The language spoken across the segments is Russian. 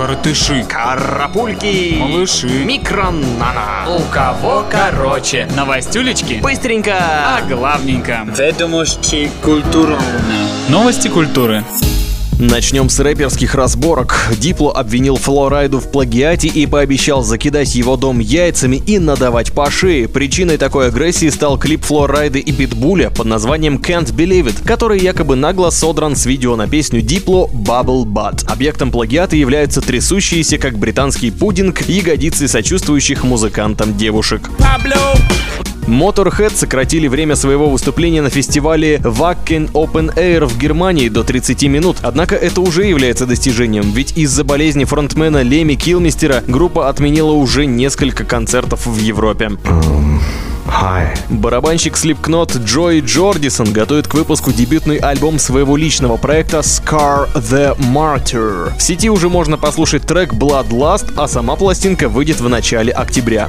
Коротыши. Карапульки. Малыши. Микронана. У кого короче. Новостюлечки. Быстренько. А главненько. Ведомости культурно. Новости культуры. Начнем с рэперских разборок. Дипло обвинил Флорайду в плагиате и пообещал закидать его дом яйцами и надавать по шее. Причиной такой агрессии стал клип Флорайды и Питбуля под названием Can't Believe It, который якобы нагло содран с видео на песню Дипло Bubble Butt. Объектом плагиата являются трясущиеся, как британский пудинг, ягодицы сочувствующих музыкантам девушек. Motorhead сократили время своего выступления на фестивале Wacken Open Air в Германии до 30 минут. Однако это уже является достижением, ведь из-за болезни фронтмена Леми Килмистера группа отменила уже несколько концертов в Европе. Барабанщик Slipknot Джой Джордисон готовит к выпуску дебютный альбом своего личного проекта Scar the Martyr. В сети уже можно послушать трек Bloodlust, а сама пластинка выйдет в начале октября.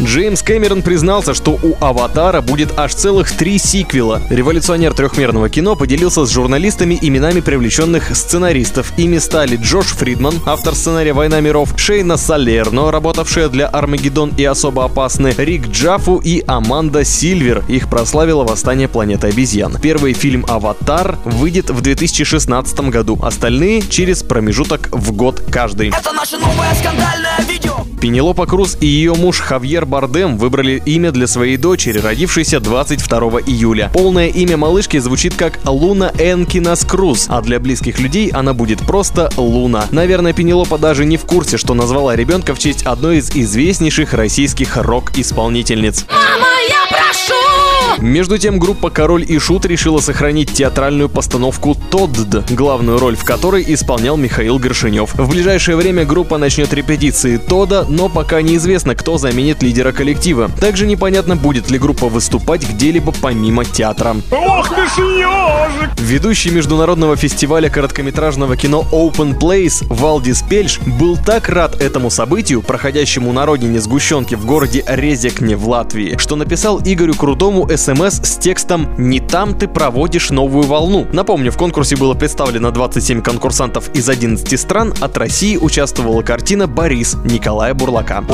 Джеймс Кэмерон признался, что у «Аватара» будет аж целых три сиквела. Революционер трехмерного кино поделился с журналистами именами привлеченных сценаристов. Ими стали Джош Фридман, автор сценария «Война миров», Шейна Салерно, работавшая для «Армагеддон» и «Особо опасны», Рик Джафу и Аманда Сильвер. Их прославило «Восстание планеты обезьян». Первый фильм «Аватар» выйдет в 2016 году, остальные через промежуток в год каждый. Это наше новое скандальное видео. Пенелопа Круз и ее муж Хавьер Бардем выбрали имя для своей дочери, родившейся 22 июля. Полное имя малышки звучит как Луна Энкинас Круз, а для близких людей она будет просто Луна. Наверное, Пенелопа даже не в курсе, что назвала ребенка в честь одной из известнейших российских рок-исполнительниц. Мама! Между тем, группа «Король и Шут» решила сохранить театральную постановку «Тодд», главную роль в которой исполнял Михаил Горшинев. В ближайшее время группа начнет репетиции Тода, но пока неизвестно, кто заменит лидера коллектива. Также непонятно, будет ли группа выступать где-либо помимо театра. Ведущий международного фестиваля короткометражного кино Open Place Валдис Пельш был так рад этому событию, проходящему на родине сгущенки в городе Резекне в Латвии, что написал Игорю Крутому смс с текстом «Не там ты проводишь новую волну». Напомню, в конкурсе было представлено 27 конкурсантов из 11 стран, от России участвовала картина «Борис» Николая Бурлака.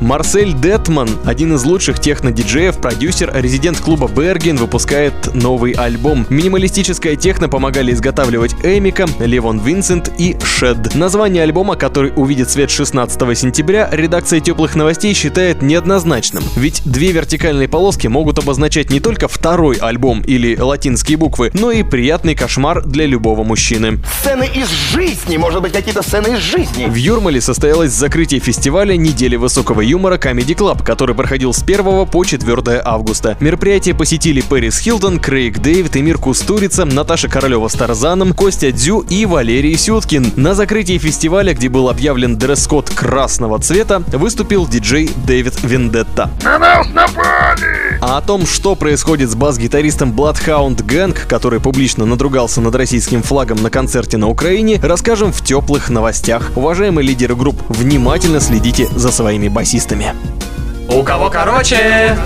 Марсель Детман, один из лучших техно-диджеев, продюсер, резидент клуба Берген, выпускает новый альбом. Минималистическая техно помогали изготавливать Эмика, Левон Винсент и Шед. Название альбома, который увидит свет 16 сентября, редакция теплых новостей считает неоднозначным. Ведь две вертикальные полоски могут обозначать не только второй альбом или латинские буквы, но и приятный кошмар для любого мужчины. Сцены из жизни, может быть, какие-то сцены из жизни. В Юрмале состоялось закрытие фестиваля «Недели высокого юмора Comedy Club», который проходил с 1 по 4 августа. Мероприятие посетили Пэрис Хилтон, Крейг Дэвид, Эмир Кустурица, Наташа Королева с Тарзаном, Костя Дзю и Валерий Сюткин. На закрытии фестиваля, где был объявлен дресс-код красного цвета, выступил диджей Дэвид Вендетта. О том, что происходит с бас-гитаристом Bloodhound Gang, который публично надругался над российским флагом на концерте на Украине, расскажем в теплых новостях. Уважаемые лидеры групп, внимательно следите за своими басистами. У кого короче?